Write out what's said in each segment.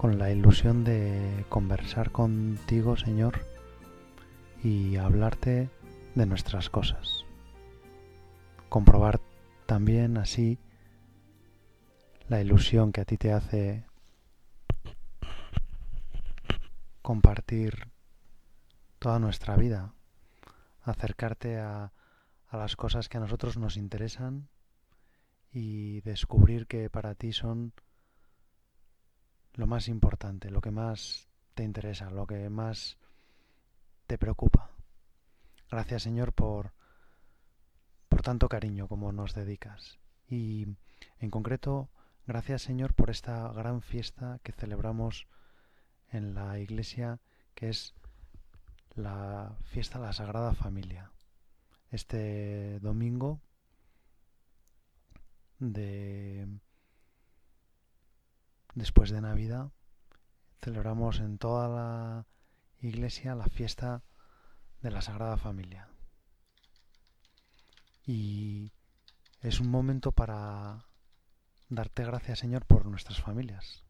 con la ilusión de conversar contigo, Señor, y hablarte de nuestras cosas. Comprobar también así la ilusión que a ti te hace compartir toda nuestra vida, acercarte a, las cosas que a nosotros nos interesan y descubrir que para ti son lo más importante, lo que más te interesa, lo que más te preocupa. Gracias Señor por, por tanto cariño como nos dedicas. Y en concreto, gracias Señor por esta gran fiesta que celebramos en la iglesia, que es la fiesta de la Sagrada Familia. Este domingo de después de Navidad, celebramos en toda la iglesia la fiesta de la Sagrada Familia. Y es un momento para darte gracias, Señor, por nuestras familias.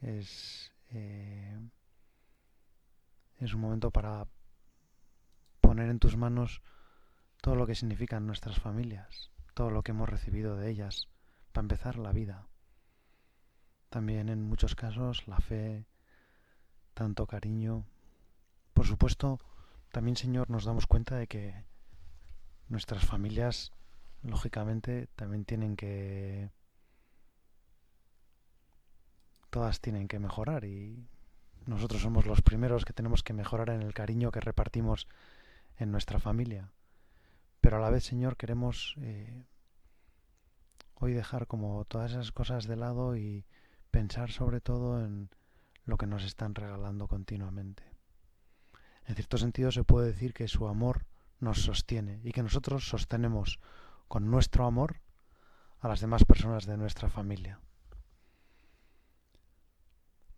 Es, eh, un momento para poner en tus manos todo lo que significan nuestras familias, todo lo que hemos recibido de ellas, para empezar la vida. También en muchos casos la fe, tanto cariño. Por supuesto, también Señor nos damos cuenta de que nuestras familias, lógicamente, también tienen que... Todas tienen que mejorar y nosotros somos los primeros que tenemos que mejorar en el cariño que repartimos en nuestra familia. Pero a la vez, Señor, queremos eh, hoy dejar como todas esas cosas de lado y pensar sobre todo en lo que nos están regalando continuamente. En cierto sentido se puede decir que su amor nos sostiene y que nosotros sostenemos con nuestro amor a las demás personas de nuestra familia.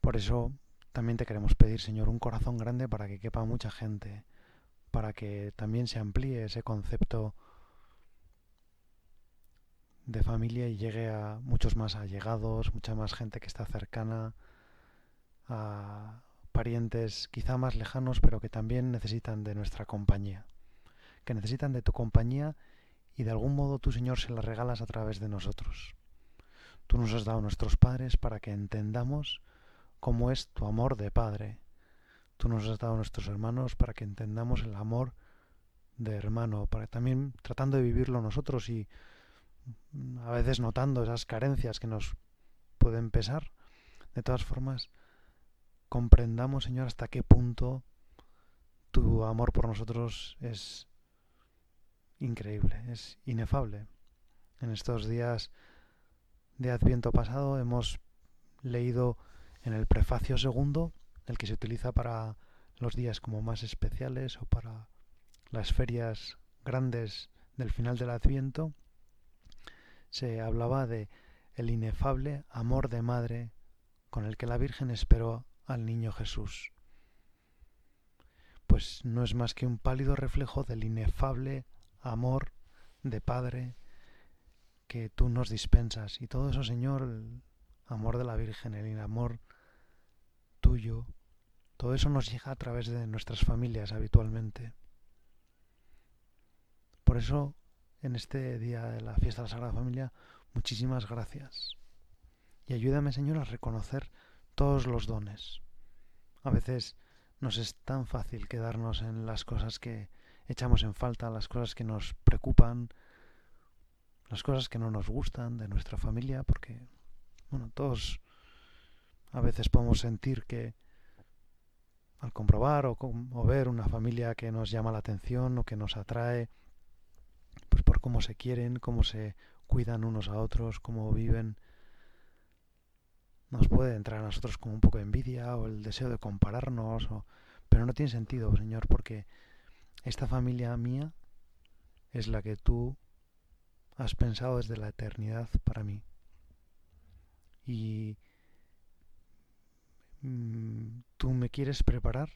Por eso también te queremos pedir, Señor, un corazón grande para que quepa mucha gente, para que también se amplíe ese concepto de familia y llegue a muchos más allegados, mucha más gente que está cercana, a parientes quizá más lejanos, pero que también necesitan de nuestra compañía, que necesitan de tu compañía y de algún modo tú, Señor, se la regalas a través de nosotros. Tú nos has dado nuestros padres para que entendamos cómo es tu amor de padre. Tú nos has dado nuestros hermanos para que entendamos el amor de hermano, para también tratando de vivirlo nosotros y a veces notando esas carencias que nos pueden pesar, de todas formas, comprendamos, Señor, hasta qué punto tu amor por nosotros es increíble, es inefable. En estos días de Adviento pasado hemos leído en el prefacio segundo, el que se utiliza para los días como más especiales o para las ferias grandes del final del Adviento, se hablaba de el inefable amor de madre con el que la Virgen esperó al niño Jesús. Pues no es más que un pálido reflejo del inefable amor de Padre que tú nos dispensas. Y todo eso, Señor, el amor de la Virgen, el amor tuyo, todo eso nos llega a través de nuestras familias habitualmente. Por eso en este día de la fiesta de la Sagrada Familia, muchísimas gracias. Y ayúdame, Señor, a reconocer todos los dones. A veces nos es tan fácil quedarnos en las cosas que echamos en falta, las cosas que nos preocupan, las cosas que no nos gustan de nuestra familia, porque, bueno, todos a veces podemos sentir que al comprobar o, o ver una familia que nos llama la atención o que nos atrae, por cómo se quieren, cómo se cuidan unos a otros, cómo viven. nos puede entrar a nosotros como un poco de envidia o el deseo de compararnos, pero no tiene sentido, Señor, porque esta familia mía es la que tú has pensado desde la eternidad para mí. Y mm, tú me quieres preparar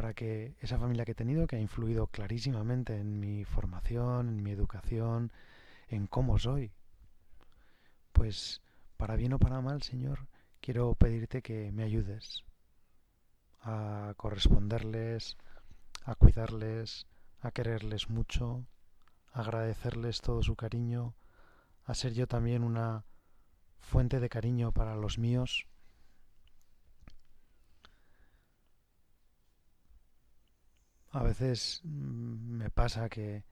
para que esa familia que he tenido, que ha influido clarísimamente en mi formación, en mi educación, en cómo soy, pues para bien o para mal, Señor, quiero pedirte que me ayudes a corresponderles, a cuidarles, a quererles mucho, a agradecerles todo su cariño, a ser yo también una fuente de cariño para los míos. A veces mm, me pasa que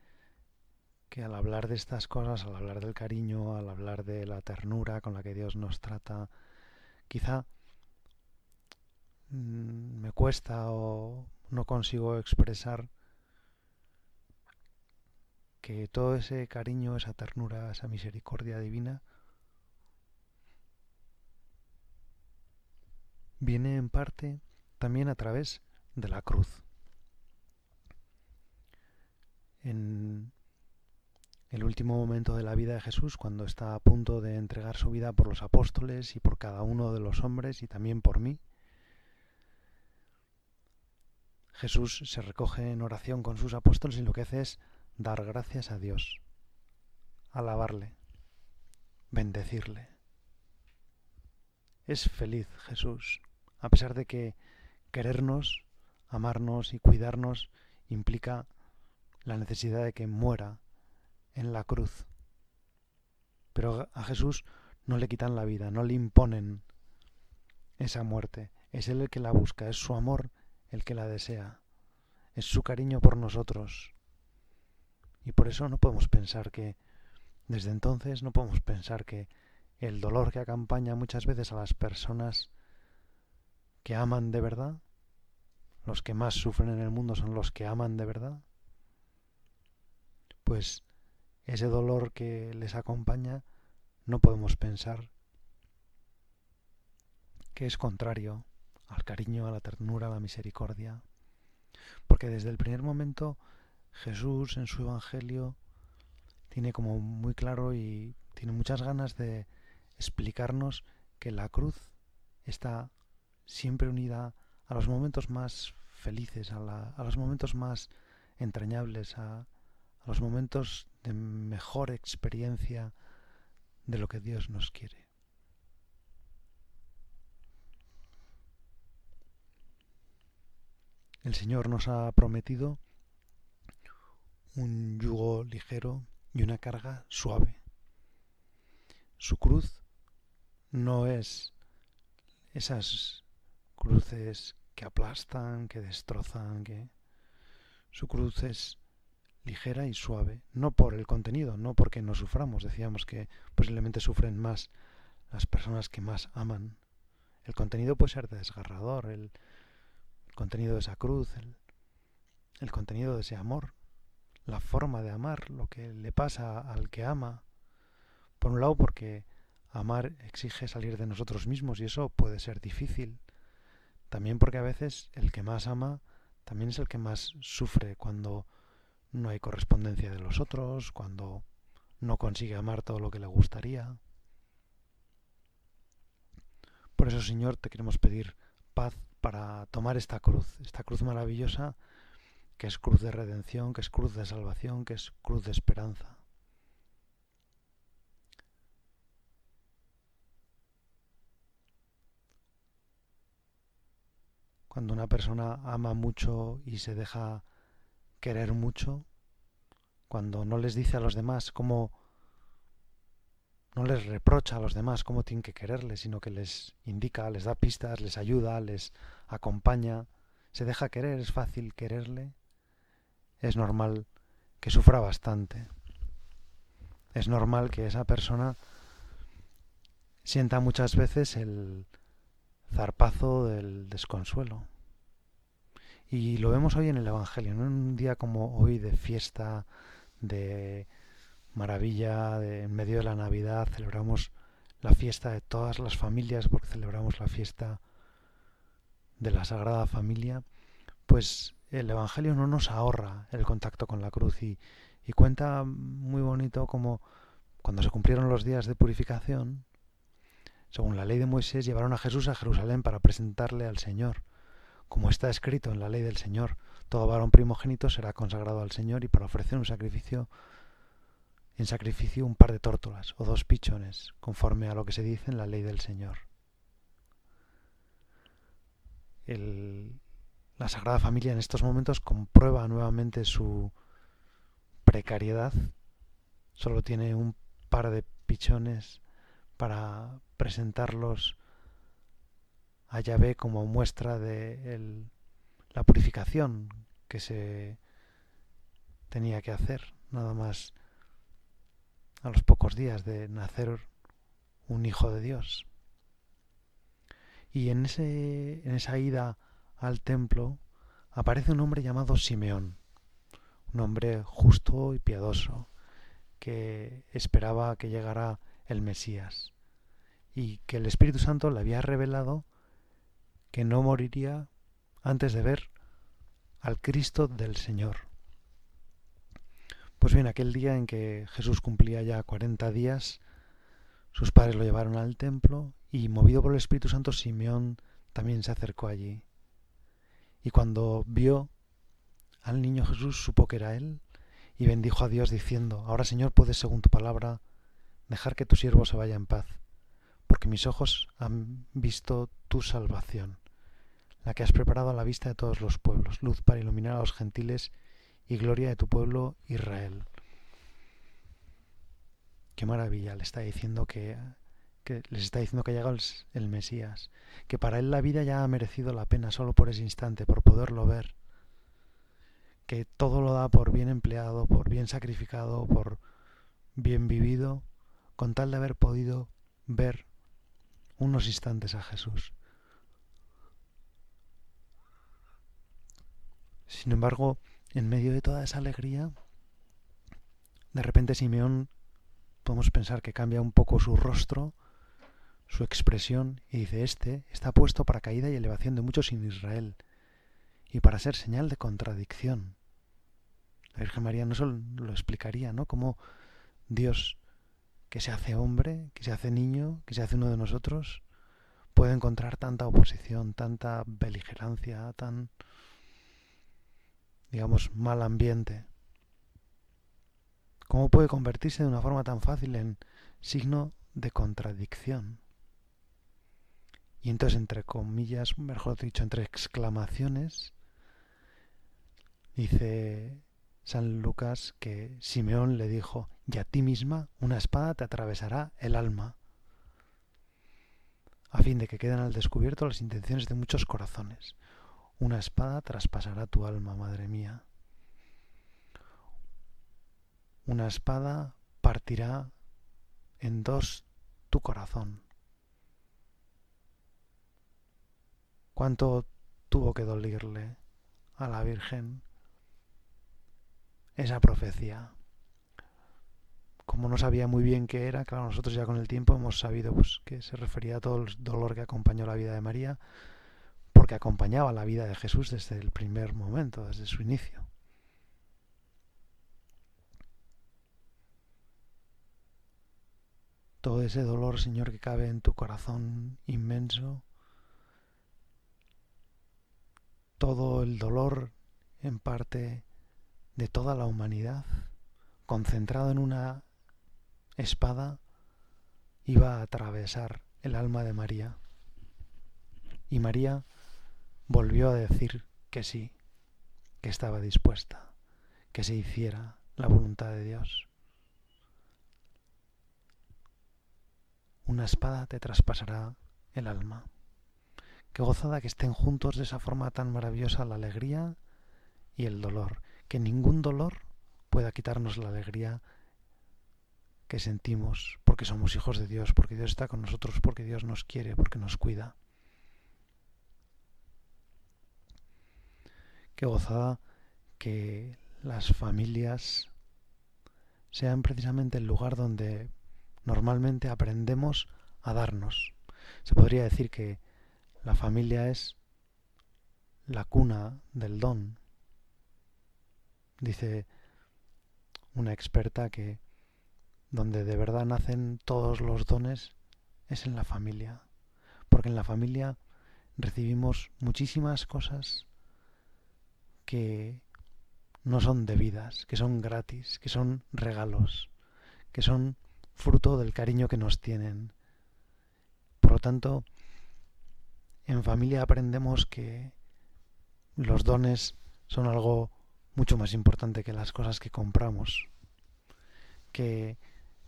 que al hablar de estas cosas, al hablar del cariño, al hablar de la ternura con la que Dios nos trata, quizá mm, me cuesta o no consigo expresar que todo ese cariño, esa ternura, esa misericordia divina viene en parte también a través de la cruz. En el último momento de la vida de Jesús, cuando está a punto de entregar su vida por los apóstoles y por cada uno de los hombres y también por mí. Jesús se recoge en oración con sus apóstoles y lo que hace es dar gracias a Dios, alabarle, bendecirle. Es feliz Jesús, a pesar de que querernos, amarnos y cuidarnos implica la necesidad de que muera en la cruz. Pero a Jesús no le quitan la vida, no le imponen esa muerte. Es Él el que la busca, es su amor el que la desea, es su cariño por nosotros. Y por eso no podemos pensar que, desde entonces, no podemos pensar que el dolor que acompaña muchas veces a las personas que aman de verdad, los que más sufren en el mundo son los que aman de verdad, pues ese dolor que les acompaña, no podemos pensar que es contrario al cariño, a la ternura, a la misericordia. Porque desde el primer momento Jesús en su Evangelio tiene como muy claro y tiene muchas ganas de explicarnos que la cruz está siempre unida a los momentos más felices, a, los momentos más entrañables, a, los momentos de mejor experiencia de lo que Dios nos quiere. El Señor nos ha prometido un yugo ligero y una carga suave. Su cruz no es esas cruces que aplastan, que destrozan, que su cruz es ligera y suave, no por el contenido, no porque no suframos, decíamos que posiblemente sufren más las personas que más aman. El contenido puede ser desgarrador, el, contenido de esa cruz, el, el contenido de ese amor, la forma de amar, lo que le pasa al que ama. Por un lado porque amar exige salir de nosotros mismos y eso puede ser difícil. También porque a veces el que más ama también es el que más sufre cuando no hay correspondencia de los otros, cuando no consigue amar todo lo que le gustaría. Por eso, Señor, te queremos pedir paz para tomar esta cruz, esta cruz maravillosa, que es cruz de redención, que es cruz de salvación, que es cruz de esperanza. Cuando una persona ama mucho y se deja querer mucho, cuando no les dice a los demás cómo, no les reprocha a los demás cómo tienen que quererles, sino que les indica, les da pistas, les ayuda, les acompaña, se deja querer, es fácil quererle, es normal que sufra bastante. Es normal que esa persona sienta muchas veces el zarpazo del desconsuelo. Y lo vemos hoy en el Evangelio, en un día como hoy de fiesta, de maravilla, de, en medio de la Navidad, celebramos la fiesta de todas las familias, porque celebramos la fiesta de la Sagrada Familia, pues el Evangelio no nos ahorra el contacto con la cruz y, y cuenta muy bonito como cuando se cumplieron los días de purificación, según la ley de Moisés, llevaron a Jesús a Jerusalén para presentarle al Señor. Como está escrito en la ley del Señor, todo varón primogénito será consagrado al Señor y para ofrecer un sacrificio, en sacrificio un par de tórtolas o dos pichones, conforme a lo que se dice en la ley del Señor. la Sagrada Familia en estos momentos comprueba nuevamente su precariedad. Solo tiene un par de pichones para presentarlos a Yahvé como muestra de la purificación que se tenía que hacer, nada más a los pocos días de nacer un hijo de Dios. Y en, ese, en esa ida al templo aparece un hombre llamado Simeón, un hombre justo y piadoso, que esperaba que llegara el Mesías y que el Espíritu Santo le había revelado que no moriría antes de ver al Cristo del Señor. Pues bien, aquel día en que Jesús cumplía ya cuarenta días, sus padres lo llevaron al templo y, movido por el Espíritu Santo, Simeón también se acercó allí. Y cuando vio al niño Jesús, supo que era él y bendijo a Dios diciendo, Ahora Señor puedes, según tu palabra, dejar que tu siervo se vaya en paz, porque mis ojos han visto tu salvación, la que has preparado a la vista de todos los pueblos, luz para iluminar a los gentiles y gloria de tu pueblo Israel. Qué maravilla, le está diciendo que, les está diciendo que ha llegado el, el Mesías, que para él la vida ya ha merecido la pena solo por ese instante, por poderlo ver, que todo lo da por bien empleado, por bien sacrificado, por bien vivido, con tal de haber podido ver unos instantes a Jesús. Sin embargo, en medio de toda esa alegría, de repente Simeón podemos pensar que cambia un poco su rostro, su expresión, y dice, este está puesto para caída y elevación de muchos en Israel, y para ser señal de contradicción. La Virgen María no solo lo explicaría, ¿no? Como Dios, que se hace hombre, que se hace niño, que se hace uno de nosotros, puede encontrar tanta oposición, tanta beligerancia, tan, digamos, mal ambiente. ¿Cómo puede convertirse de una forma tan fácil en signo de contradicción? Y entonces, entre comillas, mejor dicho, entre exclamaciones, dice San Lucas que Simeón le dijo, y a ti misma una espada te atravesará el alma, a fin de que queden al descubierto las intenciones de muchos corazones. Una espada traspasará tu alma, madre mía. Una espada partirá en dos tu corazón. ¿Cuánto tuvo que dolerle a la Virgen esa profecía. Como no sabía muy bien qué era, claro, nosotros ya con el tiempo hemos sabido pues, que se refería a todo el dolor que acompañó la vida de María, porque acompañaba la vida de Jesús desde el primer momento, desde su inicio. Todo ese dolor, Señor, que cabe en tu corazón inmenso, todo el dolor en parte de toda la humanidad, concentrado en una espada, iba a atravesar el alma de María. Y María volvió a decir que sí, que estaba dispuesta, que se hiciera la voluntad de Dios. Una espada te traspasará el alma. Qué gozada que estén juntos de esa forma tan maravillosa la alegría y el dolor, que ningún dolor pueda quitarnos la alegría que sentimos porque somos hijos de Dios, porque Dios está con nosotros, porque Dios nos quiere, porque nos cuida. Qué gozada que las familias sean precisamente el lugar donde normalmente aprendemos a darnos. Se podría decir que la familia es la cuna del don. Dice una experta que donde de verdad nacen todos los dones es en la familia, porque en la familia recibimos muchísimas cosas que no son debidas, que son gratis, que son regalos, que son fruto del cariño que nos tienen. Por lo tanto, en familia aprendemos que los dones son algo mucho más importante que las cosas que compramos, que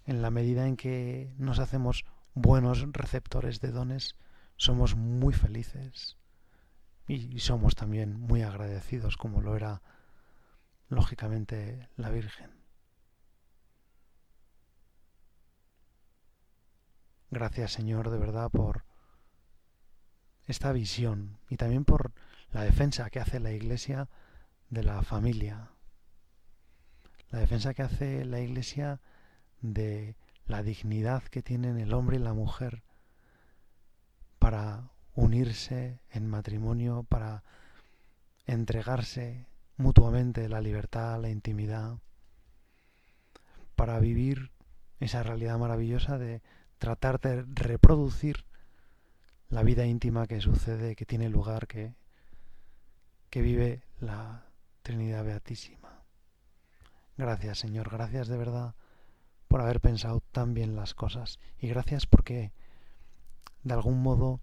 en la medida en que nos hacemos buenos receptores de dones, somos muy felices y somos también muy agradecidos como lo era lógicamente la Virgen. Gracias Señor de verdad por esta visión y también por la defensa que hace la Iglesia de la familia, la defensa que hace la Iglesia de la dignidad que tienen el hombre y la mujer para unirse en matrimonio, para entregarse mutuamente la libertad, la intimidad, para vivir esa realidad maravillosa de tratar de reproducir la vida íntima que sucede, que tiene lugar, que, que vive la Trinidad Beatísima. Gracias Señor, gracias de verdad por haber pensado tan bien las cosas y gracias porque de algún modo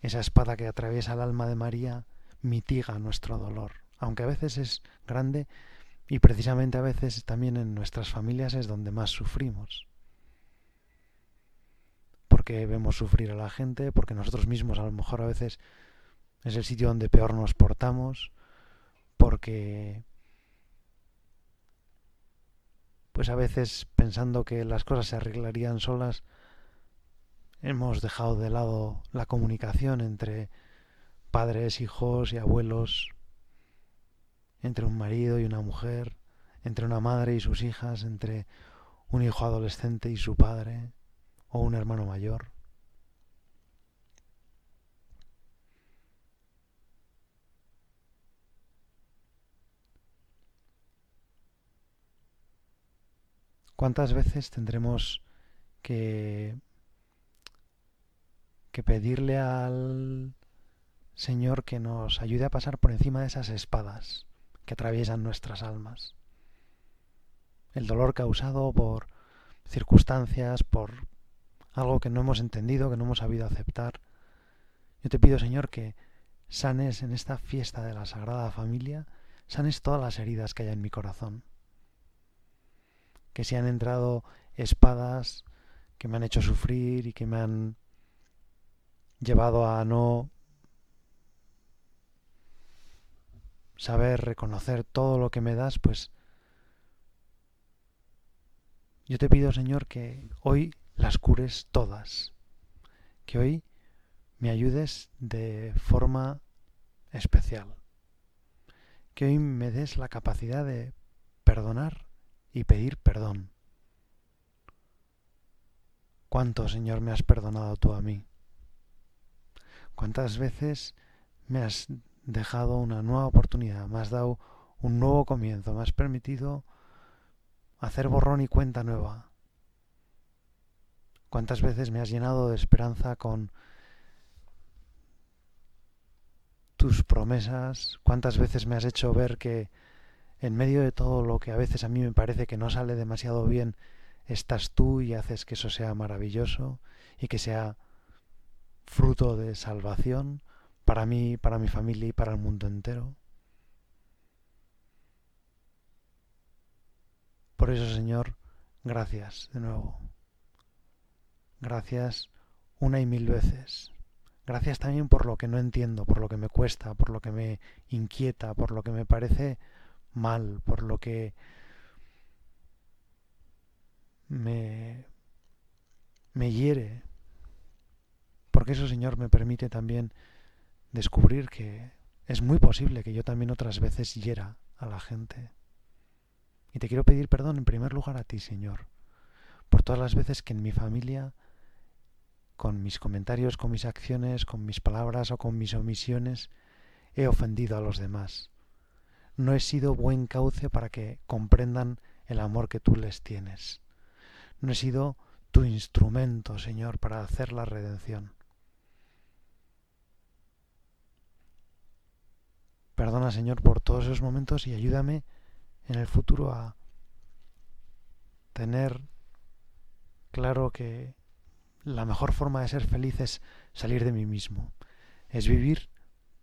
esa espada que atraviesa el alma de María mitiga nuestro dolor aunque a veces es grande y precisamente a veces también en nuestras familias es donde más sufrimos. Porque vemos sufrir a la gente, porque nosotros mismos a lo mejor a veces es el sitio donde peor nos portamos, porque pues a veces pensando que las cosas se arreglarían solas, hemos dejado de lado la comunicación entre padres, hijos y abuelos, entre un marido y una mujer, entre una madre y sus hijas, entre un hijo adolescente y su padre, o un hermano mayor. ¿Cuántas veces tendremos que, que pedirle al Señor que nos ayude a pasar por encima de esas espadas? que atraviesan nuestras almas. El dolor causado por circunstancias, por algo que no hemos entendido, que no hemos sabido aceptar. Yo te pido, Señor, que sanes en esta fiesta de la Sagrada Familia, sanes todas las heridas que hay en mi corazón. Que si han entrado espadas que me han hecho sufrir y que me han llevado a no saber reconocer todo lo que me das, pues yo te pido, Señor, que hoy las cures todas, que hoy me ayudes de forma especial, que hoy me des la capacidad de perdonar y pedir perdón. ¿Cuánto, Señor, me has perdonado tú a mí? ¿Cuántas veces me has dejado una nueva oportunidad, me has dado un nuevo comienzo, me has permitido hacer borrón y cuenta nueva. ¿Cuántas veces me has llenado de esperanza con tus promesas? ¿Cuántas veces me has hecho ver que en medio de todo lo que a veces a mí me parece que no sale demasiado bien, estás tú y haces que eso sea maravilloso y que sea fruto de salvación? para mí, para mi familia y para el mundo entero. Por eso, Señor, gracias de nuevo. Gracias una y mil veces. Gracias también por lo que no entiendo, por lo que me cuesta, por lo que me inquieta, por lo que me parece mal, por lo que me, me hiere. Porque eso, Señor, me permite también descubrir que es muy posible que yo también otras veces hiera a la gente. Y te quiero pedir perdón en primer lugar a ti, Señor, por todas las veces que en mi familia con mis comentarios, con mis acciones, con mis palabras o con mis omisiones, he ofendido a los demás. No he sido buen cauce para que comprendan el amor que tú les tienes. No he sido tu instrumento, Señor, para hacer la redención. Perdona, Señor, por todos esos momentos y ayúdame en el futuro a tener claro que la mejor forma de ser feliz es salir de mí mismo, es vivir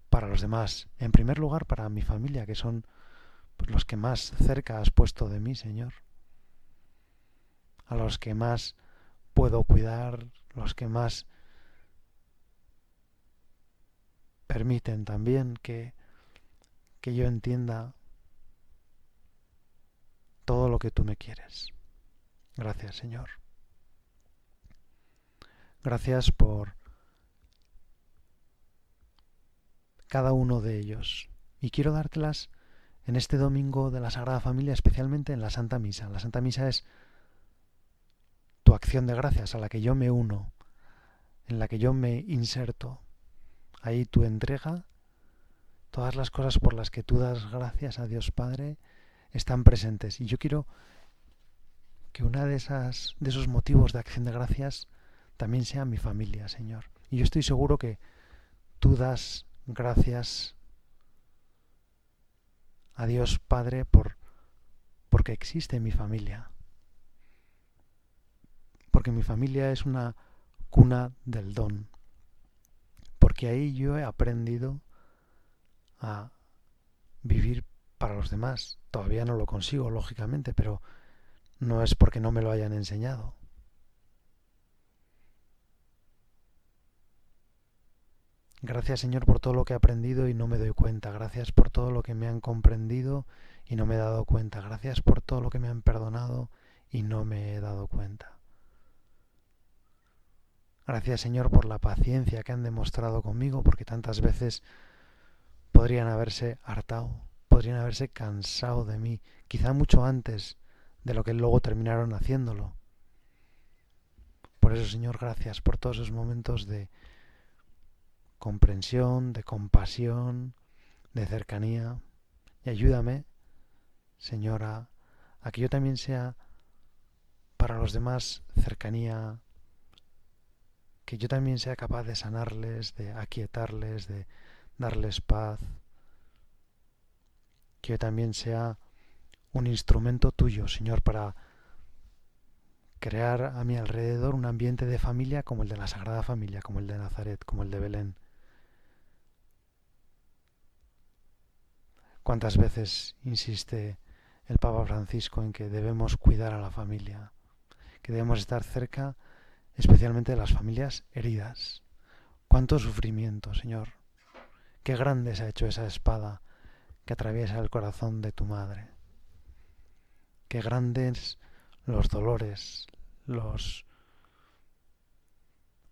para los demás, en primer lugar para mi familia, que son pues, los que más cerca has puesto de mí, Señor, a los que más puedo cuidar, los que más permiten también que, que yo entienda todo lo que tú me quieres. Gracias, Señor. Gracias por cada uno de ellos. Y quiero dártelas en este domingo de la Sagrada Familia, especialmente en la Santa Misa. La Santa Misa es tu acción de gracias a la que yo me uno, en la que yo me inserto. Ahí tu entrega, todas las cosas por las que tú das gracias a Dios Padre están presentes. Y yo quiero que una de esas de esos motivos de acción de gracias también sea mi familia, Señor. Y yo estoy seguro que tú das gracias a Dios Padre por porque existe mi familia. Porque mi familia es una cuna del don. Porque ahí yo he aprendido a vivir para los demás. Todavía no lo consigo, lógicamente, pero no es porque no me lo hayan enseñado. Gracias Señor por todo lo que he aprendido y no me doy cuenta. Gracias por todo lo que me han comprendido y no me he dado cuenta. Gracias por todo lo que me han perdonado y no me he dado cuenta. Gracias Señor por la paciencia que han demostrado conmigo, porque tantas veces podrían haberse hartado, podrían haberse cansado de mí, quizá mucho antes de lo que luego terminaron haciéndolo. Por eso, Señor, gracias por todos esos momentos de comprensión, de compasión, de cercanía. Y ayúdame, Señor, a, que yo también sea para los demás cercanía, que yo también sea capaz de sanarles, de aquietarles, de darles paz, que yo también sea un instrumento tuyo, Señor, para crear a mi alrededor un ambiente de familia como el de la Sagrada Familia, como el de Nazaret, como el de Belén. ¿Cuántas veces insiste el Papa Francisco en que debemos cuidar a la familia, que debemos estar cerca especialmente de las familias heridas? ¿Cuánto sufrimiento, Señor? Qué grande se ha hecho esa espada que atraviesa el corazón de tu madre qué grandes los dolores, los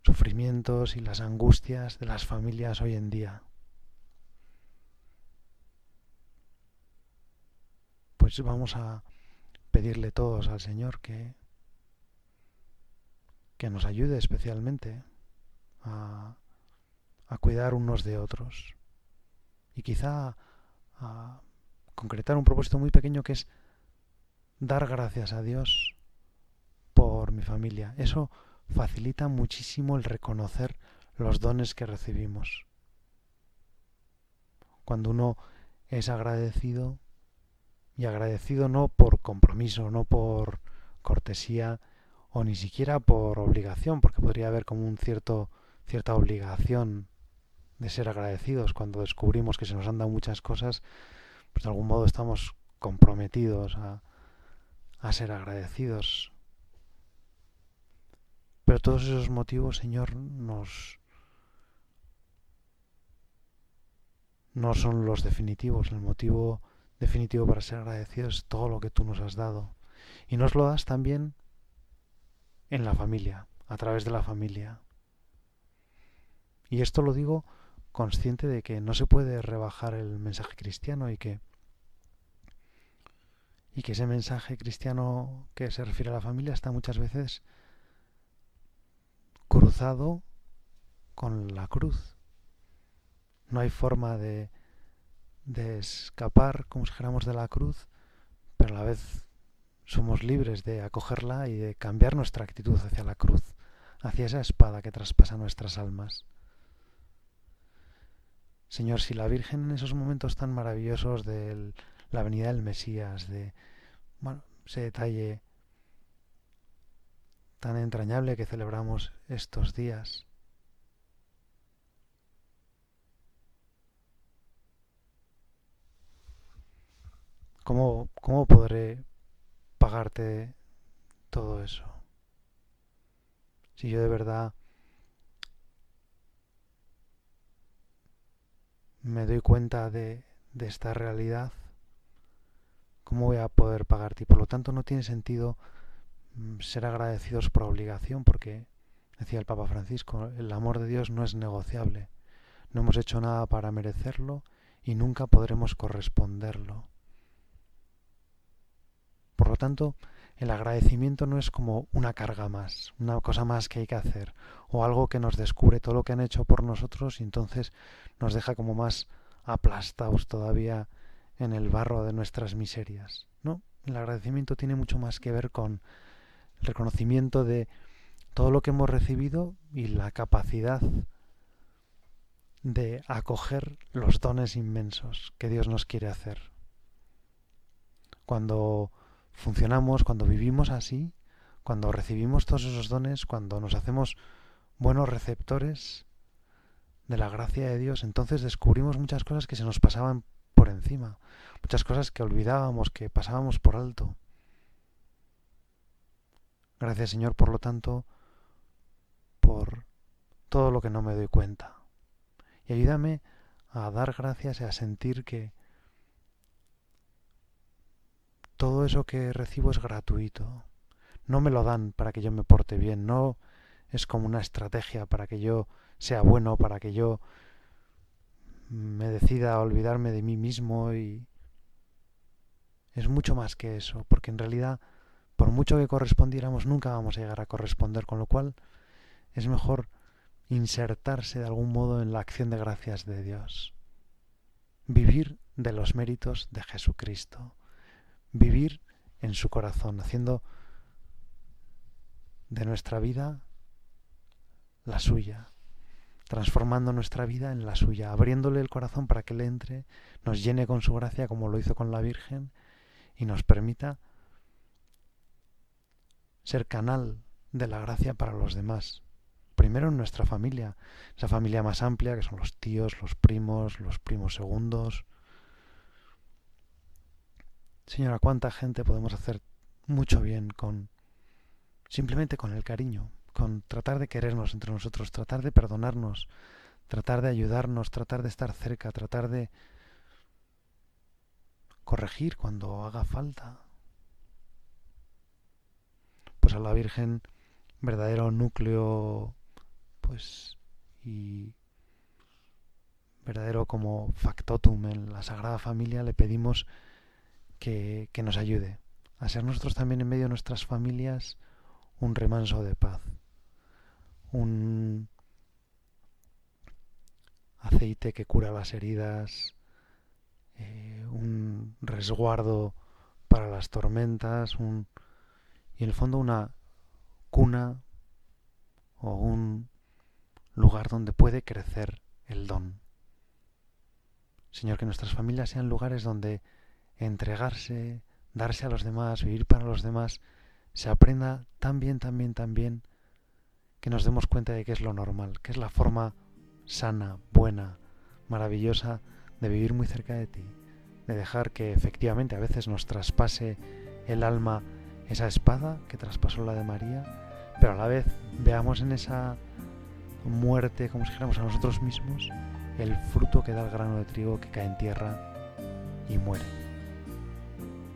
sufrimientos y las angustias de las familias hoy en día. Pues vamos a pedirle todos al Señor que, que nos ayude especialmente a, a cuidar unos de otros y quizá a concretar un propósito muy pequeño que es dar gracias a Dios por mi familia. Eso facilita muchísimo el reconocer los dones que recibimos. Cuando uno es agradecido, y agradecido no por compromiso, no por cortesía o ni siquiera por obligación, porque podría haber como un cierto cierta obligación de ser agradecidos cuando descubrimos que se nos han dado muchas cosas, pues de algún modo estamos comprometidos a, a ser agradecidos. Pero todos esos motivos, Señor, nos no son los definitivos. El motivo definitivo para ser agradecidos es todo lo que tú nos has dado. Y nos lo das también en la familia, a través de la familia. Y esto lo digo consciente de que no se puede rebajar el mensaje cristiano y que y que ese mensaje cristiano que se refiere a la familia está muchas veces cruzado con la cruz. No hay forma de, de escapar, como si dijéramos, de la cruz, pero a la vez somos libres de acogerla y de cambiar nuestra actitud hacia la cruz, hacia esa espada que traspasa nuestras almas. Señor, si la Virgen en esos momentos tan maravillosos de la venida del Mesías, de bueno, ese detalle tan entrañable que celebramos estos días, ¿Cómo, ¿Cómo podré pagarte todo eso? Si yo de verdad me doy cuenta de, de esta realidad, ¿cómo voy a poder pagarte? Y por lo tanto no tiene sentido mm, ser agradecidos por obligación, porque, decía el Papa Francisco, el amor de Dios no es negociable. No hemos hecho nada para merecerlo y nunca podremos corresponderlo. Por lo tanto, el agradecimiento no es como una carga más, una cosa más que hay que hacer, o algo que nos descubre todo lo que han hecho por nosotros y entonces nos deja como más aplastados todavía en el barro de nuestras miserias. No, el agradecimiento tiene mucho más que ver con el reconocimiento de todo lo que hemos recibido y la capacidad de acoger los dones inmensos que Dios nos quiere hacer. Cuando funcionamos, cuando vivimos así, cuando recibimos todos esos dones, cuando nos hacemos buenos receptores de la gracia de Dios, entonces descubrimos muchas cosas que se nos pasaban por encima, muchas cosas que olvidábamos, que pasábamos por alto. Gracias Señor, por lo tanto, por todo lo que no me doy cuenta. Y ayúdame a dar gracias y a sentir que todo eso que recibo es gratuito. No me lo dan para que yo me porte bien, no es como una estrategia para que yo sea bueno, para que yo me decida a olvidarme de mí mismo y es mucho más que eso, porque en realidad por mucho que correspondiéramos nunca vamos a llegar a corresponder, con lo cual es mejor insertarse de algún modo en la acción de gracias de Dios, vivir de los méritos de Jesucristo vivir en su corazón, haciendo de nuestra vida la suya, transformando nuestra vida en la suya, abriéndole el corazón para que le entre, nos llene con su gracia como lo hizo con la Virgen y nos permita ser canal de la gracia para los demás. Primero en nuestra familia, esa familia más amplia que son los tíos, los primos, los primos segundos, Señora, ¿cuánta gente podemos hacer mucho bien con simplemente con el cariño, con tratar de querernos entre nosotros, tratar de perdonarnos, tratar de ayudarnos, tratar de estar cerca, tratar de corregir cuando haga falta? Pues a la Virgen, verdadero núcleo, pues, y verdadero como factotum en la Sagrada Familia, le pedimos que, nos ayude a ser nosotros también en medio de nuestras familias un remanso de paz, un aceite que cura las heridas, eh, un resguardo para las tormentas, un, y en el fondo una cuna o un lugar donde puede crecer el don. Señor, que nuestras familias sean lugares donde entregarse, darse a los demás, vivir para los demás, se aprenda tan bien, tan bien, tan bien, que nos demos cuenta de que es lo normal, que es la forma sana, buena, maravillosa de vivir muy cerca de ti, de dejar que efectivamente a veces nos traspase el alma esa espada que traspasó la de María, pero a la vez veamos en esa muerte, como si dijéramos a nosotros mismos, el fruto que da el grano de trigo que cae en tierra y muere.